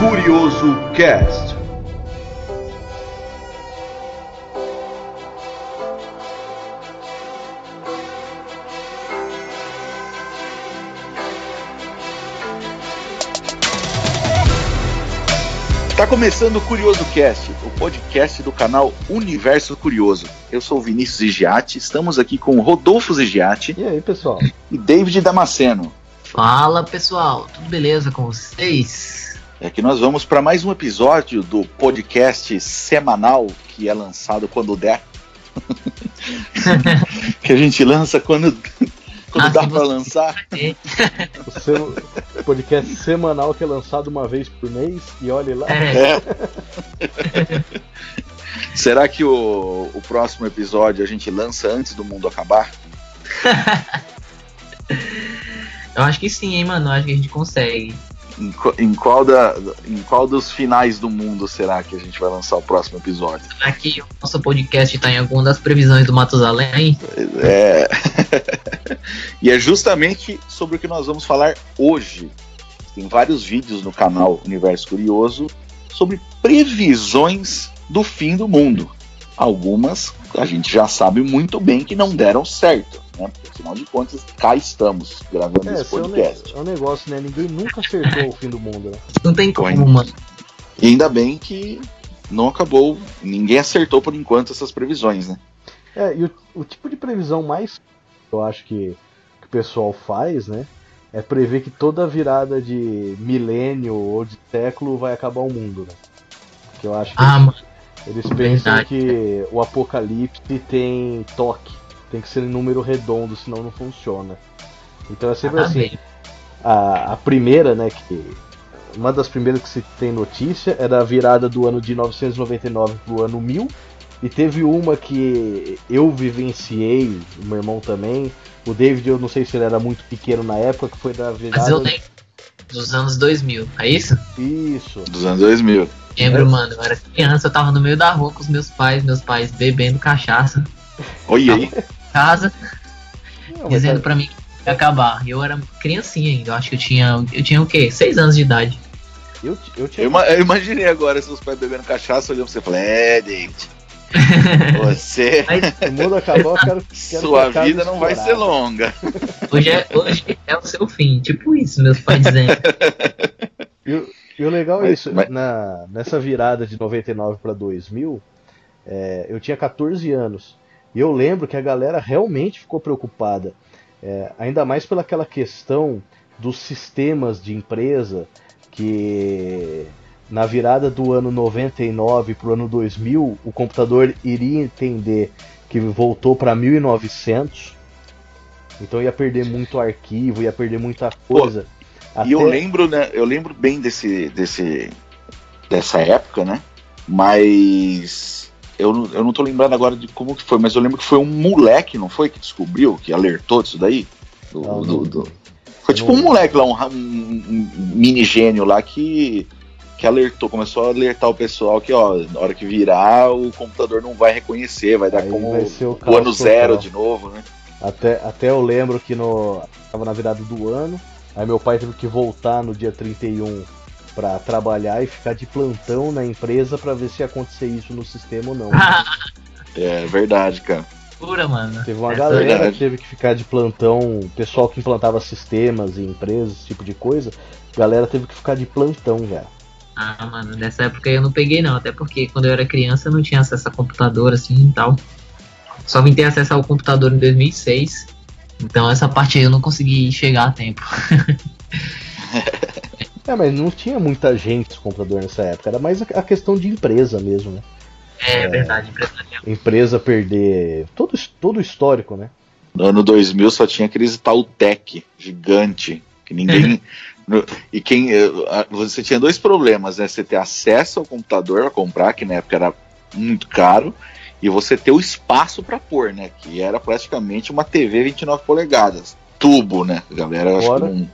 Curioso Cast. Tá começando o Curioso Cast, o podcast do canal Universo Curioso. Eu sou o Vinícius Zigiati, estamos aqui com Rodolfo Zigiati E aí, pessoal? e David Damasceno. Fala pessoal, tudo beleza com vocês? É que nós vamos para mais um episódio do podcast semanal que é lançado quando der. que a gente lança quando, quando Ah, dá para lançar. É, O seu podcast semanal que é lançado uma vez por mês e olhe lá. é, É. Será que o, o próximo episódio a gente lança antes do mundo acabar? eu acho que sim, hein, mano. Eu acho que a gente consegue. Em, em qual da, em qual dos finais do mundo será que a gente vai lançar o próximo episódio? Aqui o nosso podcast tá em alguma das previsões do Matusalém. É. e é justamente sobre o que nós vamos falar hoje. Tem vários vídeos no canal Universo Curioso sobre previsões do fim do mundo. Algumas a gente já sabe muito bem que não deram certo, né? Porque, afinal de contas, cá estamos gravando É, esse é um, podcast. é um negócio, né? Ninguém nunca acertou o fim do mundo, né? Não tem como, Põe. mano. E ainda bem que não acabou, ninguém acertou por enquanto essas previsões, né? É, e o, o tipo de previsão mais eu acho que, que o pessoal faz, né? É prever que toda virada de milênio ou de século vai acabar o mundo, né? Que eu acho que Ah, mano. eles pensam verdade. que o apocalipse tem toque. Tem que ser em número redondo, senão não funciona. Então é sempre Ah, assim. bem. a, a primeira, né, que uma das primeiras que se tem notícia era a virada do ano de 999 pro ano 1000 e teve uma que eu vivenciei, o meu irmão também. O David, eu não sei se ele era muito pequeno na época, que foi da Mas eu virada. lembro dos anos 2000. É isso? Isso. Dos anos 2000. Lembro, É. mano. Eu era criança, eu tava no meio da rua com os meus pais, meus pais bebendo cachaça. Olha aí. Casa, Não, dizendo é- pra mim que ia acabar. E eu era criancinha ainda. Eu acho que eu tinha. Eu tinha o quê? Seis anos de idade. eu, eu tinha Eu, eu imaginei agora seus pais bebendo cachaça olhando pra você e falando, é, David, você, o mundo acabar, eu quero, quero sua vida não vai ser longa. Hoje é, hoje é o seu fim. Tipo isso, meus pais dizendo. E, o- legal é isso, mas- na, nessa virada de 99 para 2000, é, eu tinha 14 anos. E eu lembro que a galera realmente ficou preocupada. É, ainda mais pelaquela questão dos sistemas de empresa que na virada do ano 99 para o ano 2000 o computador iria entender que voltou para 1900 então ia perder muito arquivo ia perder muita coisa E eu Até- lembro, né? Eu lembro bem desse, desse, dessa época, né? Mas eu, não- eu não tô lembrando agora de como que foi, mas eu lembro que foi um moleque, não foi, que descobriu, que alertou disso daí? Do- Não, do- do- Foi tipo um moleque lá, um, um- mini gênio lá que, que alertou, começou a alertar o pessoal que, ó, na hora que virar, o computador não vai reconhecer, vai dar Aí como vai o o ano zero de novo, né? Até, até eu lembro que no, tava na virada do ano, aí meu pai teve que voltar no dia 31 para trabalhar e ficar de plantão na empresa para ver se ia acontecer isso no sistema ou não. É verdade, cara. Pura, mano. Teve uma Essa- galera verdade. que teve que ficar de plantão, pessoal que implantava sistemas em empresas, esse tipo de coisa, galera teve que ficar de plantão, velho. Ah, mano, nessa época eu não peguei não, até porque quando eu era criança eu não tinha acesso a computador assim e tal. Só vim ter acesso ao computador em 2006. Então essa parte aí eu não consegui chegar a tempo. É, mas não tinha muita gente no computador nessa época, era mais a questão de empresa mesmo, né? É, verdade, empresarial. Empresa perder todo, todo o histórico, né? No ano 2000 só tinha aqueles tal tech gigante que ninguém. no- e quem. Você tinha dois problemas, né? Você ter acesso ao computador para comprar, que na época era muito caro, e você ter o espaço para pôr, né? Que era praticamente uma TV 29 polegadas. Tubo, né? A galera, acho Fora- que não-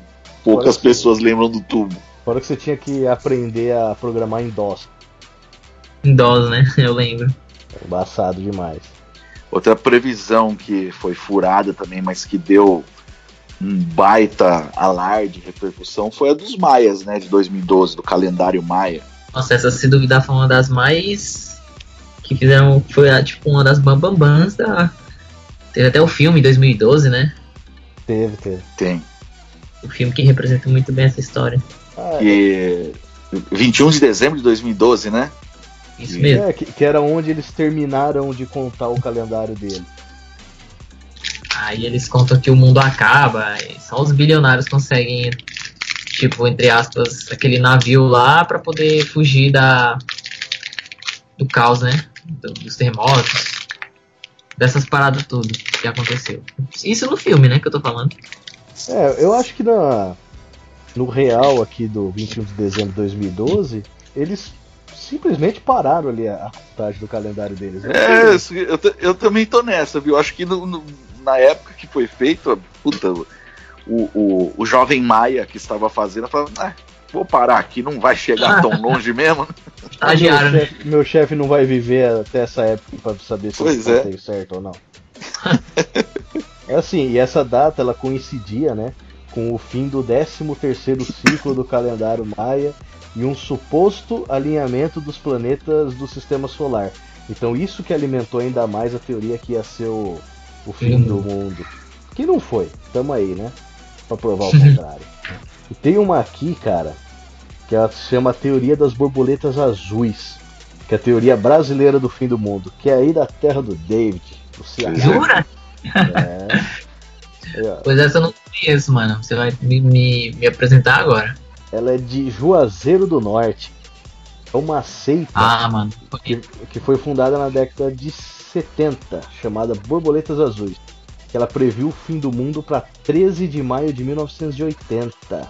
poucas que- pessoas lembram do tubo. Fora que você tinha que aprender a programar em DOS. Em DOS, né? Eu lembro. É Embaçado demais. Outra previsão que foi furada também, mas que deu um baita alarde, repercussão, foi a dos Maias, né, de 2012, do calendário Maia. Nossa, essa se duvidar foi uma das mais. que fizeram. Foi tipo uma das bambambãs da. Teve até o filme em 2012, né? Teve, teve. Tem. O filme que representa muito bem essa história. Ah, E 21 de dezembro de 2012, né? Isso Sim. mesmo. é, que, que era onde eles terminaram de contar o calendário dele. Aí eles contam que o mundo acaba, e só os bilionários conseguem, tipo, entre aspas, aquele navio lá pra poder fugir da do caos, né? Do- dos terremotos, dessas paradas tudo que aconteceu. Isso no filme, né, que eu tô falando. É, eu acho que na, no real aqui do 21 de dezembro de 2012, eles simplesmente pararam ali a, a contagem do calendário deles. né? É, eu, eu também tô nessa, viu? Acho que no- no- na época que foi feito, puta, o, o, o jovem Maia que estava fazendo, falou, ah, vou parar aqui, não vai chegar tão longe mesmo. Estagiário, meu né? chefe- meu chefe não vai viver até essa época pra saber se Pois eu é. certo ou não. é assim, e essa data ela coincidia, né, com o fim do 13º ciclo do calendário Maia e um suposto alinhamento dos planetas do sistema solar. Então isso que alimentou ainda mais a teoria que ia ser o, o fim Uhum. do mundo. Que não foi. Tamo aí, né? Pra provar o contrário. E tem uma aqui, cara, que ela se chama Teoria das Borboletas Azuis, que é a teoria brasileira do fim do mundo, que é aí da terra do David, do Ceará. Jura? É. Pois essa eu não conheço, mano. Você vai me, me, me apresentar agora. Ela é de Juazeiro do Norte. É uma seita Ah, mano. que, que foi fundada na década de 70, chamada Borboletas Azuis. Que ela previu o fim do mundo para 13 de maio de 1980.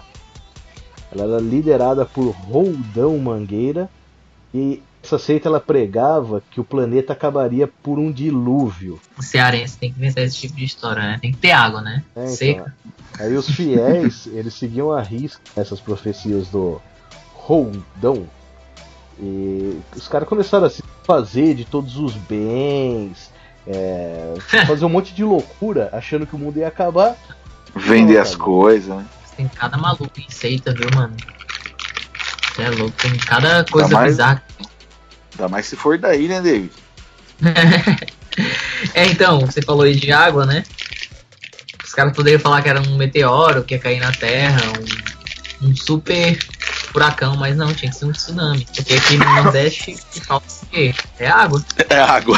Ela era liderada por Roldão Mangueira e essa seita ela pregava que o planeta acabaria por um dilúvio. O cearense tem que inventar esse tipo de história, né? Tem que ter água, né? É, então, Seca. Aí os fiéis, eles seguiam a risca essas profecias do Roldão. E os caras começaram a se fazer de todos os bens, é, fazer um monte de loucura, achando que o mundo ia acabar. Vender Não, as coisas, né? Tem cada maluco em seita, viu, mano? Você é louco, tem cada coisa mais- bizarra. Ainda mais se for daí, né, David? É, então, você falou aí de água, né? Os caras poderiam falar que era um meteoro que ia cair na Terra, um, um super furacão, mas não, tinha que ser um tsunami. Porque aqui no Nordeste falta o quê? É água. É água.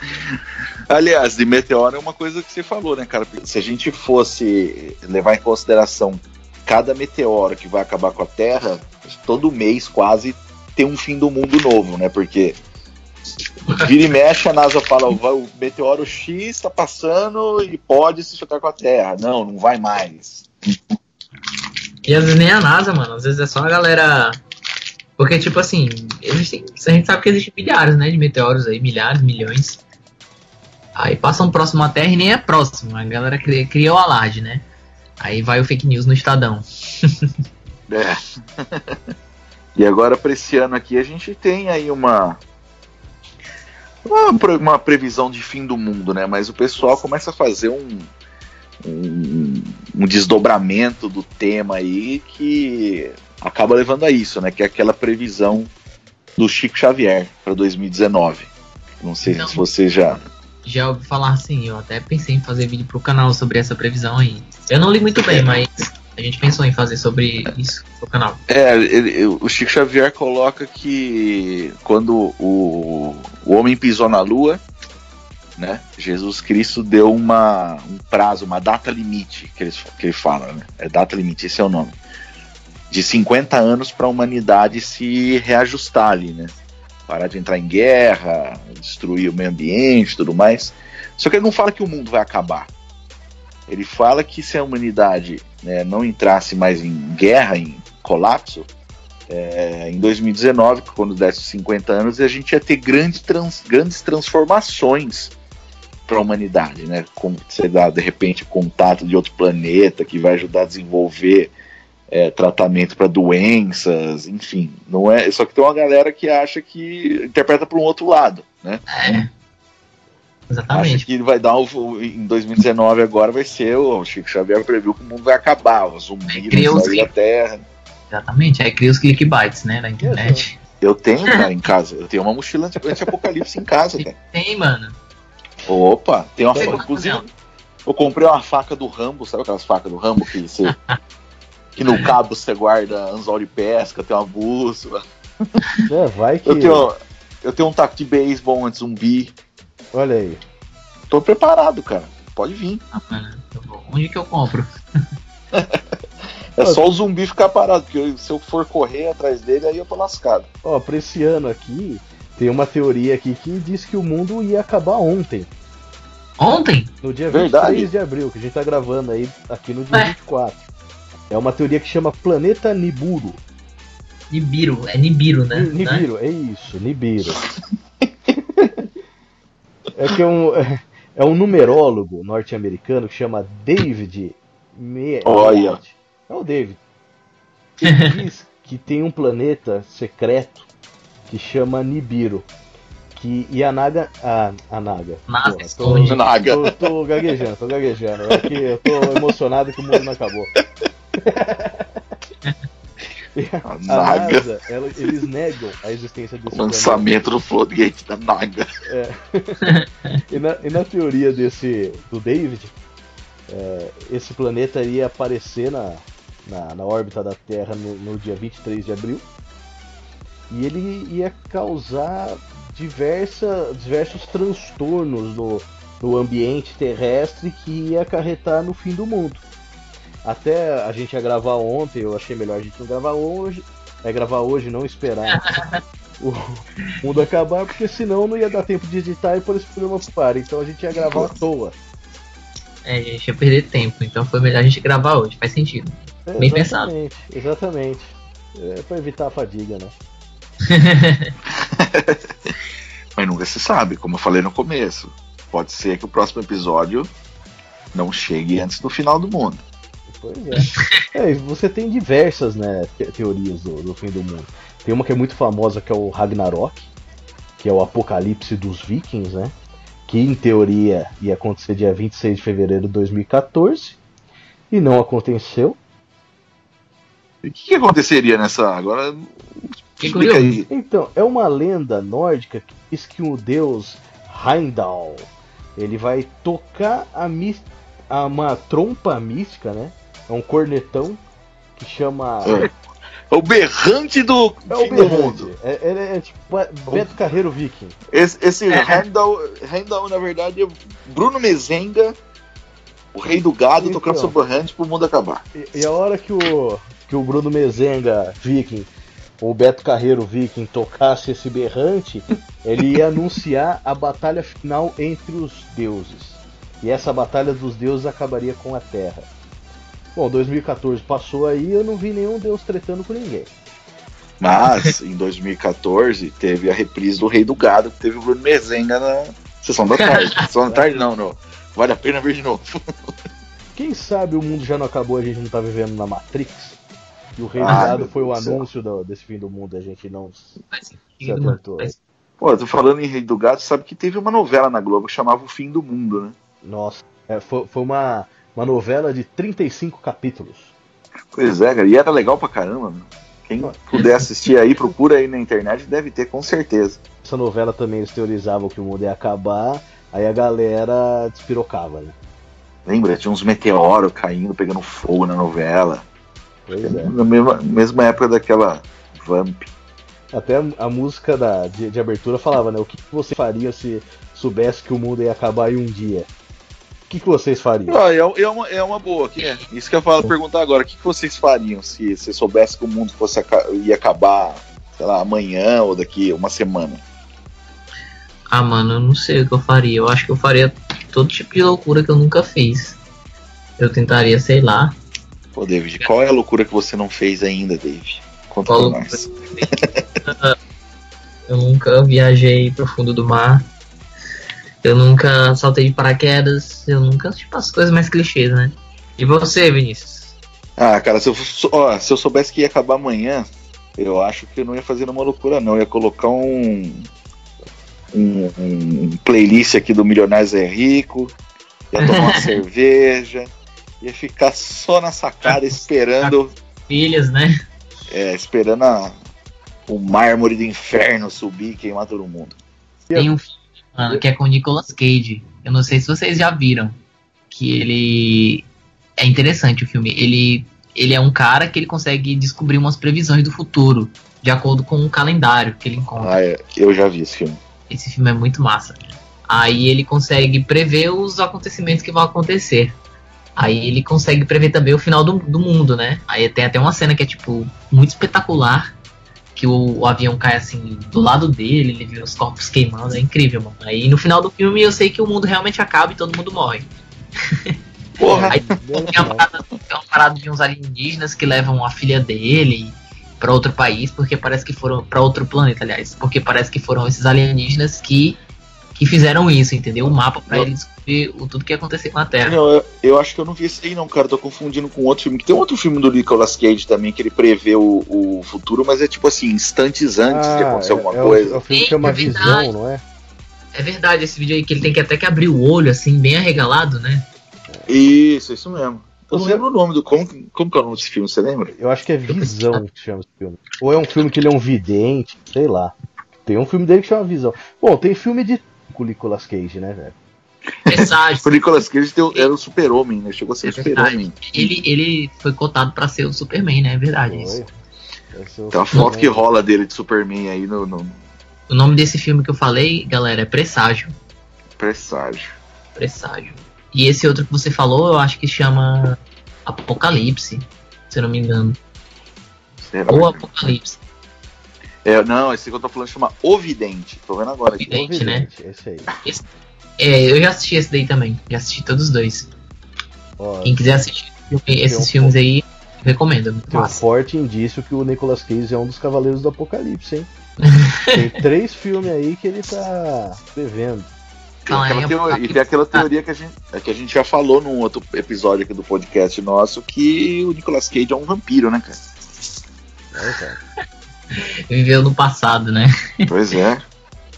Aliás, de meteoro é uma coisa que você falou, né, cara? Se a gente fosse levar em consideração cada meteoro que vai acabar com a Terra, todo mês quase tem um fim do mundo novo, né? Porque vira e mexe, a NASA fala, "Vai- o meteoro X está passando e pode se chocar com a Terra. Não, não vai mais. E às vezes nem a NASA, mano. Às vezes é só a galera. Porque, tipo assim, existem. A gente sabe que existem milhares, né? De meteoros aí, milhares, milhões. Aí passam próximo à Terra e nem é próximo. A galera cria, cria o alarde, né? Aí vai o fake news no Estadão. É. e agora, para esse ano aqui, a gente tem aí uma, uma, uma previsão de fim do mundo, né? Mas o pessoal começa a fazer um, um, um desdobramento do tema aí que acaba levando a isso, né? Que é aquela previsão do Chico Xavier para 2019. Não sei Então. se você já. Já ouvi falar assim, eu até pensei em fazer vídeo pro canal sobre essa previsão aí. Eu não li muito bem, mas a gente pensou em fazer sobre isso pro canal. É, ele- o Chico Xavier coloca que quando o, o homem pisou na Lua, né, Jesus Cristo deu uma, um prazo, uma data limite, que, eles, que ele fala, né? É data limite, esse é o nome. De 50 anos para a humanidade se reajustar ali, né? Parar de entrar em guerra, destruir o meio ambiente tudo mais. Só que ele não fala que o mundo vai acabar. Ele fala que se a humanidade né, não entrasse mais em guerra, em colapso, é, em 2019, quando desse os 50 anos, a gente ia ter grandes, trans- grandes transformações para a humanidade, né? Como você dá de repente contato de outro planeta que vai ajudar a desenvolver é, tratamento para doenças, enfim, não é. Só que tem uma galera que acha que interpreta para um outro lado, né? É. Exatamente. Acho que ele vai dar um, em 2019 agora vai ser o Chico Xavier previu que o mundo vai acabar, os zumbis os sair da Terra. Exatamente. Aí cria os clickbaits, né, na internet. Eu tenho, cara, em casa. Eu tenho uma mochila anti- anti-apocalipse em casa, cara. Tem, mano. Opa, tem uma faca. Inclusive, não. eu comprei uma faca do Rambo, sabe aquelas facas do Rambo que você. que no cabo você guarda anzol de pesca, tem uma bússola. É, vai que. Eu tenho, eu tenho um taco de beisebol anti-zumbi. Olha aí. Tô preparado, cara. Pode vir. Ah, mano, eu vou- Onde que eu compro? É só o zumbi ficar parado, porque se eu for correr atrás dele, aí eu tô lascado. Ó, pra esse ano aqui, tem uma teoria aqui que diz que o mundo ia acabar ontem. Ontem? No dia Verdade. 23 de abril, que a gente tá gravando aí aqui no dia Ué. 24. É uma teoria que chama Planeta Nibiru. Nibiru. É Nibiru, né? Ni- Nibiru, é isso, Nibiru. é que é um, é um numerólogo norte-americano que chama David Me Olha. É o David. Ele diz que tem um planeta secreto que chama Nibiru. Que, e a Naga. A, a Naga. NASA Porra, esconde. Naga. Tô, tô gaguejando, tô gaguejando. É que eu tô emocionado que o mundo não acabou. A A Naga. NASA, ela- eles negam a existência desse O lançamento do floodgate da Naga. E na, e na teoria desse do David, é, esse planeta iria aparecer na, na, na órbita da Terra no, no dia 23 de abril. E ele ia causar diversa, diversos transtornos no, no ambiente terrestre que ia acarretar no fim do mundo. Até a gente ia gravar ontem, eu achei melhor a gente não gravar hoje. É gravar hoje, não esperar o mundo acabar, porque senão não ia dar tempo de editar e por esse programa para. Então a gente ia gravar à toa. É, a gente ia perder tempo, então foi melhor a gente gravar hoje, faz sentido. É, Bem pensado. exatamente, Exatamente. É pra evitar a fadiga, né? Mas nunca se sabe, como eu falei no começo. Pode ser que o próximo episódio não chegue antes do final do mundo. Pois é. é e você tem diversas né, te- teorias do, do fim do mundo. Tem uma que é muito famosa que é o Ragnarok, que é o apocalipse dos vikings, né? Que em teoria ia acontecer dia 26 de fevereiro de 2014 e não aconteceu. E o que, que aconteceria nessa. Agora. Explica aí. Então, é uma lenda nórdica que diz que o deus Heimdall ele vai tocar a, a uma trompa mística, né? É um cornetão que chama. É. É o berrante do É fim o do berrante. mundo. É, ele é tipo Beto Carreiro Viking. Esse, esse É. Heimdall, Heimdall, na verdade, é Bruno Mezenga, o rei do gado, Então. tocando seu berrante pro mundo acabar. E, e a hora que o, que o Bruno Mezenga Viking, ou Beto Carreiro Viking, tocasse esse berrante, ele ia anunciar a batalha final entre os deuses. E essa batalha dos deuses acabaria com a Terra. Bom, 2014 passou aí eu não vi nenhum deus tretando com ninguém. Mas, em 2014, teve a reprise do Rei do Gado, que teve o Bruno Mezenga na sessão da tarde. sessão da tarde não, não. Vale a pena ver de novo. Quem sabe o mundo já não acabou, a gente não tá vivendo na Matrix? E o Rei do Ah, Gado meu foi o do anúncio do- desse fim do mundo, a gente não. Faz Se atentou. Faz- Pô, eu tô falando em Rei do Gado, sabe que teve uma novela na Globo que chamava O Fim do Mundo, né? Nossa, é, foi, foi uma, uma novela de 35 capítulos. Pois é, cara, e era legal pra caramba. Quem puder assistir aí, procura aí na internet, deve ter, com certeza. Essa novela também eles teorizavam que o mundo ia acabar, aí a galera despirocava, né? Lembra? Tinha uns meteoros caindo, pegando fogo na novela. Pois é. Na mesma, mesma época daquela Vamp. Até a, música da, de, de abertura falava, né? O que você faria se soubesse que o mundo ia acabar em um dia? O que, que vocês fariam? Ah, é, é uma, é uma boa, que é. Isso que eu falo perguntar agora, o que, que vocês fariam se você soubesse que o mundo fosse aca- ia acabar, sei lá, amanhã ou daqui uma semana? Ah, mano, eu não sei o que eu faria. Eu acho que eu faria todo tipo de loucura que eu nunca fiz. Eu tentaria, sei lá. Pô, David, qual é a loucura que você não fez ainda, David? Conta Qual pra loucura? nós. Eu nunca viajei pro fundo do mar. Eu nunca saltei de paraquedas. Eu nunca, tipo, as coisas mais clichês, né? E você, Vinícius? Ah, cara, se eu, ó, se eu soubesse que ia acabar amanhã, eu acho que eu não ia fazer uma loucura, não. Eu ia colocar um. um, um playlist aqui do Milionários é Rico, ia tomar uma cerveja, ia ficar só na sacada esperando. Filhas, né? É, esperando a, o mármore do inferno subir e queimar todo mundo. Tem um filme mano, que é com o Nicolas Cage. Eu não sei se vocês já viram. Que ele. É interessante o filme. Ele, ele é um cara que ele consegue descobrir umas previsões do futuro. De acordo com um calendário que ele encontra. Ah, é, eu já vi esse filme. Esse filme é muito massa. Aí ele consegue prever os acontecimentos que vão acontecer. Aí ele consegue prever também o final do, do mundo, né? Aí tem até uma cena que é, tipo, muito espetacular. Que o, o avião cai assim do lado dele, ele vê os corpos queimando, é incrível, mano. Aí no final do filme eu sei que o mundo realmente acaba e todo mundo morre. Porra! Aí tem uma, parada, tem uma parada de uns alienígenas que levam a filha dele para outro país, porque parece que foram para outro planeta, aliás, porque parece que foram esses alienígenas que que fizeram isso, entendeu? O mapa para Não. Descobrir o, tudo que ia acontecer com a Terra. Não, eu, eu acho que eu não vi esse aí não, cara. Tô confundindo com outro filme. Que tem outro filme do Nicolas Cage também, que ele prevê o, o futuro, mas é tipo assim, instantes antes de acontecer alguma é, é coisa. O, é o filme que É verdade. Visão, não é? É verdade esse vídeo aí que ele tem que até que abrir o olho assim, bem arregalado, né? Isso, isso mesmo. Eu não Você- lembro o nome do. Como, como que é o nome desse filme, você lembra? Eu acho que é Visão que chama esse filme. Ou é um filme que ele é um vidente, sei lá. Tem um filme dele que chama Visão. Bom, tem filme de com o Nicolas Cage, né, velho? Presságio. O Nicolas Cage o- era o super-homem, né? Chegou a ser É o super-homem. ele, ele foi cotado pra ser o Superman, né? É verdade isso. É Tem uma foto que rola dele de Superman aí no, no O nome desse filme que eu falei, galera, é Presságio. presságio. Presságio. E esse outro que você falou, eu acho que chama Apocalipse, se eu não me engano. Será? Ou Apocalipse. É, não, esse que eu tô falando chama O Vidente. Tô vendo agora aqui. Vidente. O né? Esse aí. É, eu já assisti esse daí também. Já assisti todos os dois. Ó, Quem quiser assistir esses um filmes aí, eu recomendo. é tem um forte indício que o Nicolas Cage é um dos Cavaleiros do Apocalipse, hein? tem três filmes aí que ele tá prevendo. Tem Fala aí, aquela teo- E tem aquela teoria que a, gente, é que a gente já falou num outro episódio aqui do podcast nosso que o Nicolas Cage é um vampiro, né, cara? Né, cara? Viveu no passado, né? Pois é.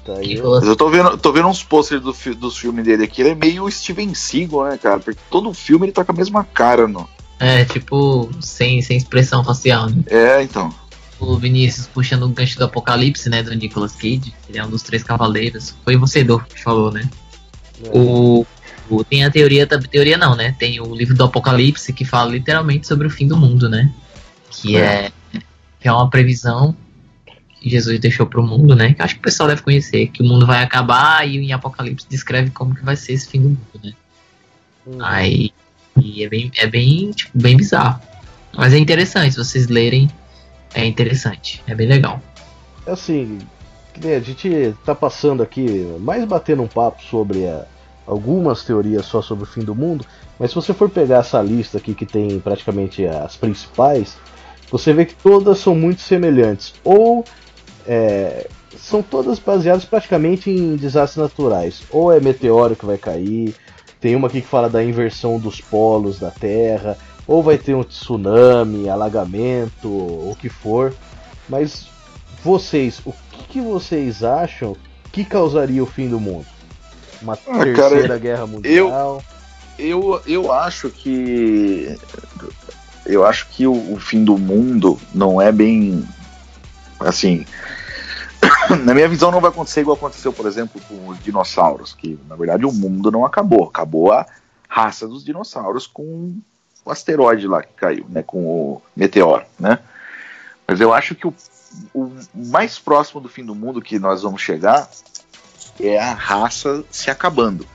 Tá falou Mas eu tô vendo, tô vendo uns posters do, dos filmes dele aqui. Ele é meio Steven Seagal, né, cara? Porque todo filme ele tá com a mesma cara, não. É, tipo, sem, sem expressão facial, né? É, então. O Vinícius puxando o gancho do Apocalipse, né? Do Nicolas Cage. Ele é um dos três cavaleiros. Foi você, Dor, que falou, né? O, o- tem a teoria, teoria não, né? Tem o livro do Apocalipse que fala literalmente sobre o fim do mundo, né? Que é, que é uma previsão Jesus deixou pro mundo, né? Que acho que o pessoal deve conhecer, que o mundo vai acabar e em Apocalipse descreve como que vai ser esse fim do mundo, né? Hum. Aí e é bem, é bem, tipo, bem bizarro. Mas é interessante, se vocês lerem, é interessante, é bem legal. É assim, a gente tá passando aqui, mais batendo um papo sobre a- algumas teorias só sobre o fim do mundo, mas se você for pegar essa lista aqui que tem praticamente as principais, você vê que todas são muito semelhantes. Ou é, são todas baseadas praticamente em desastres naturais. Ou é meteoro que vai cair, tem uma aqui que fala da inversão dos polos da Terra, ou vai ter um tsunami, alagamento, o que for. Mas vocês, o que, que vocês acham que causaria o fim do mundo? Uma Ah, terceira cara, guerra mundial? Eu, eu acho que. Eu acho que o, o fim do mundo não é bem. Assim. Na minha visão, não vai acontecer igual aconteceu, por exemplo, com os dinossauros. Que na verdade o mundo não acabou. Acabou a raça dos dinossauros com o asteroide lá que caiu, né? Com o meteoro, né? Mas eu acho que o, o mais próximo do fim do mundo que nós vamos chegar é a raça se acabando.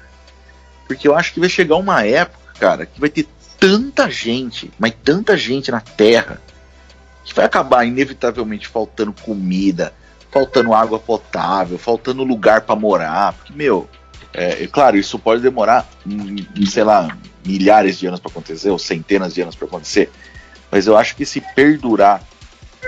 Porque eu acho que vai chegar uma época, cara, que vai ter tanta gente, mas tanta gente na Terra, que vai acabar inevitavelmente faltando comida, faltando água potável, faltando lugar para morar. Porque, meu, é, é claro, isso pode demorar, hum, sei lá, milhares de anos para acontecer, ou centenas de anos para acontecer. Mas eu acho que se perdurar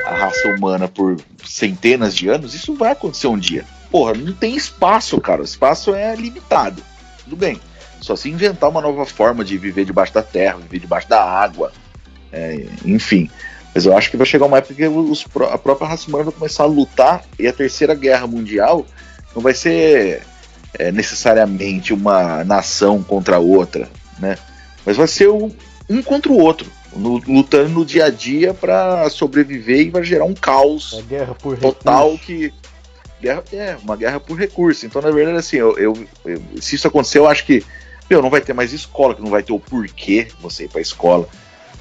a raça humana por centenas de anos, isso vai acontecer um dia. Porra, não tem espaço, cara. O espaço é limitado. Tudo bem. Só se inventar uma nova forma de viver debaixo da terra, viver debaixo da água, é, enfim. Mas eu acho que vai chegar uma época que os, a própria raça humana vai começar a lutar e a terceira guerra mundial não vai ser é, necessariamente uma nação contra outra, né? Mas vai ser um, um contra o outro, no, lutando no dia a dia para sobreviver e vai gerar um caos guerra por total recurso. que guerra é uma guerra por recurso. Então, na verdade, assim, eu, eu- eu- se isso acontecer, eu acho que meu, não vai ter mais escola, que não vai ter o porquê você ir para escola.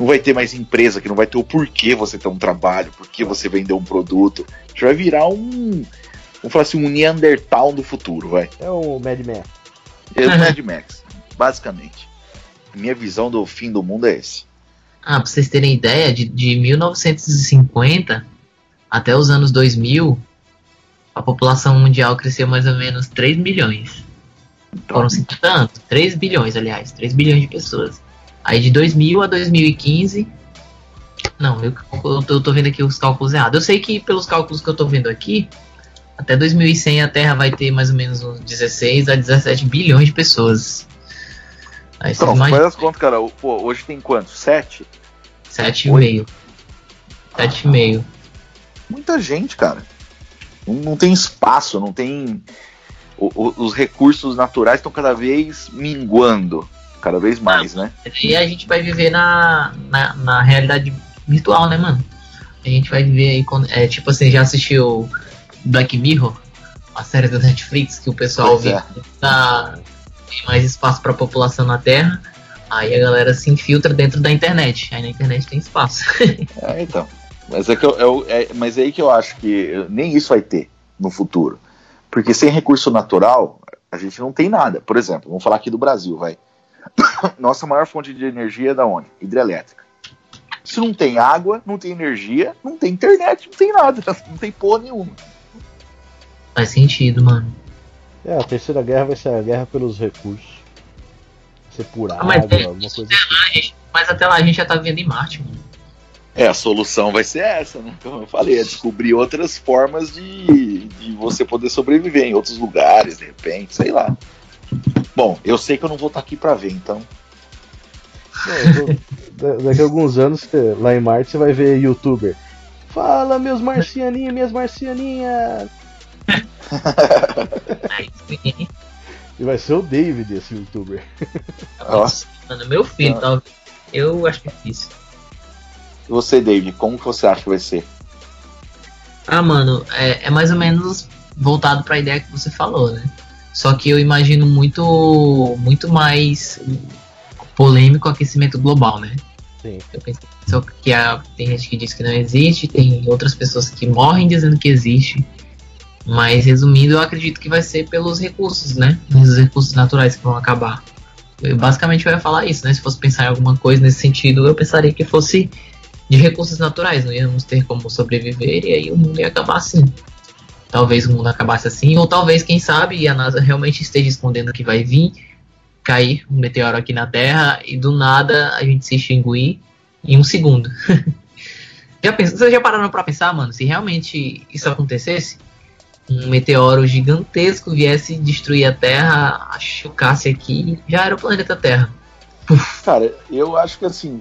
Não vai ter mais empresa, que não vai ter o porquê você ter um trabalho, porquê você vender um produto. A gente vai virar um, vamos falar assim, um Neandertal do futuro, vai. É o Mad Men. É o Mad Max, basicamente. Minha visão do fim do mundo é esse. Ah, pra vocês terem ideia, de, de 1950 até os anos 2000, a população mundial cresceu mais ou menos 3 milhões. Então, Foram 50 anos, 3 bilhões, aliás, 3 bilhões de pessoas. Aí de 2000 a 2015. Não, eu, eu, tô, eu tô vendo aqui os cálculos errados. Eu sei que pelos cálculos que eu tô vendo aqui, até 2100 a Terra vai ter mais ou menos uns 16 a 17 bilhões de pessoas. Aí então imaginam. faz as contas, cara. Pô, hoje tem quanto? Sete? 7,5. 7,5. Muita gente, cara. Não, não tem espaço, não tem. o- o- os recursos naturais estão cada vez minguando. Cada vez mais, né? E a gente vai viver na, na, na realidade virtual, né, mano? A gente vai viver aí com. É, tipo assim, já assistiu Black Mirror? A série da Netflix que o pessoal Pois vê é. que tá, tem mais espaço pra população na Terra. Aí a galera se infiltra dentro da internet. Aí na internet tem espaço. É, então. Mas é, que eu, eu- é- mas é aí que eu acho que nem isso vai ter no futuro. Porque sem recurso natural, a gente não tem nada. Por exemplo, vamos falar aqui do Brasil, vai. Nossa maior fonte de energia é da onde? Hidrelétrica. Se não tem água, não tem energia, não tem internet, não tem nada, não tem porra nenhuma. Faz sentido, mano. É, a terceira guerra vai ser a guerra pelos recursos. Vai ser por Ah, mas água, é- alguma coisa Ah, a gente- Mas até lá a gente já tá vivendo em Marte, mano. É, a solução vai ser essa, né? Como eu falei, é descobrir outras formas de, de você poder sobreviver em outros lugares, de repente, sei lá. Bom, eu sei que eu não vou estar aqui pra ver, então. É, Daqui a alguns anos, você- lá em Marte, você vai ver youtuber. Fala, meus marcianinhos, minhas marcianinhas! Aí, sim. E vai ser o David, esse youtuber. Nossa. Mano, meu filho, Ah. talvez. Eu acho difícil. E você, David, como que você acha que vai ser? Ah, mano, é, é mais ou menos voltado pra ideia que você falou, né? Só que eu imagino muito, muito mais polêmico o aquecimento global, né? Sim. Eu penso só que a, tem gente que diz que não existe, tem outras pessoas que morrem dizendo que existe. Mas resumindo, eu acredito que vai ser pelos recursos, né? Os recursos naturais que vão acabar. Eu, basicamente eu ia falar isso, né? Se fosse pensar em alguma coisa nesse sentido, eu pensaria que fosse de recursos naturais, não íamos ter como sobreviver e aí o mundo ia acabar assim. Talvez o mundo acabasse assim, ou talvez, quem sabe, a NASA realmente esteja escondendo que vai vir, cair um meteoro aqui na Terra e do nada a gente se extinguir em um segundo. já pens- Vocês já pararam pra pensar, mano, se realmente isso acontecesse? Um meteoro gigantesco viesse destruir a Terra, chocasse aqui, já era o planeta Terra. Cara, eu acho que assim.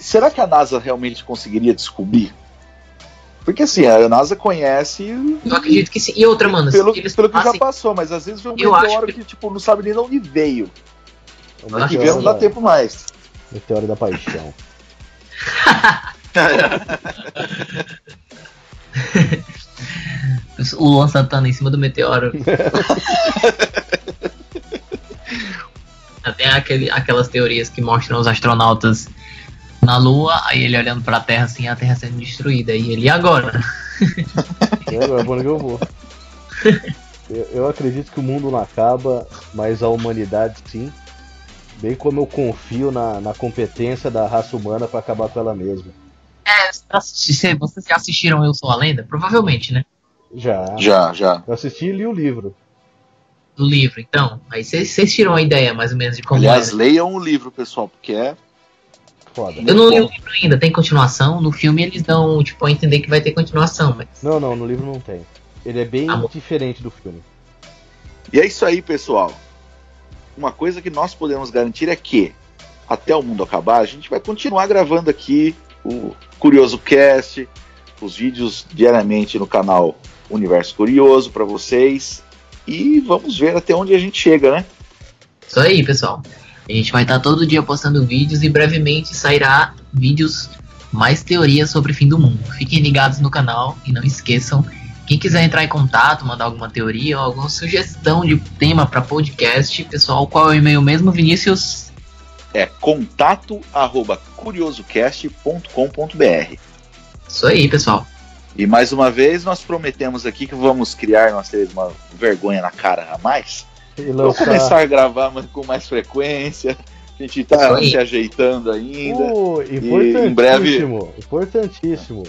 Será que a NASA realmente conseguiria descobrir? Porque assim, a NASA conhece Eu acredito que sim. E outra, mano, pelo, pelo que já passou, mas às vezes vem um meteoro acho que... tipo, não sabe nem de onde veio. O acho Que que vem não dá da- tempo mais. Meteoro da paixão. o Luan Santana em cima do meteoro. Tem aquele, aquelas teorias que mostram os astronautas na Lua, aí ele olhando pra Terra assim, a Terra sendo destruída. E ele, e agora? E agora, pra onde eu vou? Eu, eu acredito que o mundo não acaba, mas a humanidade sim. Bem como eu confio na, na competência da raça humana pra acabar com ela mesma. É, vocês já assistiram Eu Sou a Lenda? Provavelmente, né? Já. Já, já. Eu assisti e li o livro. Do livro, então. Aí vocês tiram a ideia mais ou menos de como Aliás, era. leiam o livro, pessoal, porque é. Foda. Eu não li o livro ainda, tem continuação. No filme eles dão, tipo, a entender que vai ter continuação, mas. Não, não, no livro não tem. Ele é bem Ah, diferente do filme. E é isso aí, pessoal. Uma coisa que nós podemos garantir é que, até o mundo acabar, a gente vai continuar gravando aqui o Curioso Cast, os vídeos diariamente no canal Universo Curioso para vocês. e vamos ver até onde a gente chega, né? Isso aí, pessoal. A gente vai estar todo dia postando vídeos e brevemente sairá vídeos mais teorias sobre o fim do mundo. Fiquem ligados no canal e não esqueçam, quem quiser entrar em contato, mandar alguma teoria ou alguma sugestão de tema para podcast, pessoal, qual é o e-mail mesmo, Vinícius? É contato arroba curiosocast.com.br. Isso aí, pessoal. E mais uma vez nós prometemos aqui que vamos criar nós três uma vergonha na cara a mais. E lançar- começar a gravar com mais frequência. A gente tá aí. se ajeitando ainda. Uh, em importantíssimo, breve- importantíssimo.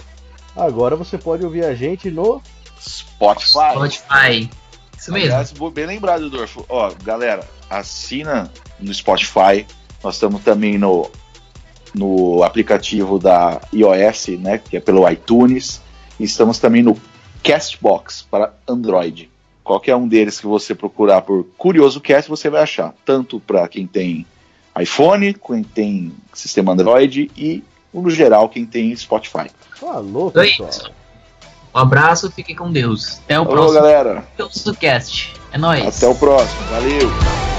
Agora você pode ouvir a gente no Spotify. Spotify. Isso mesmo. Aliás, bem lembrado, Dorfo. Ó, galera, assina no Spotify. Nós estamos também no, no aplicativo da iOS, né? Que é pelo iTunes. E estamos também no Castbox para Android. Qualquer um deles que você procurar por Curioso Cast, você vai achar. Tanto para quem tem iPhone, quem tem sistema Android e, no geral, quem tem Spotify. Falou, aí, pessoal. Um abraço, fiquem com Deus. Até o Falou, próximo galera. Cast. É nóis. Até o próximo. Valeu.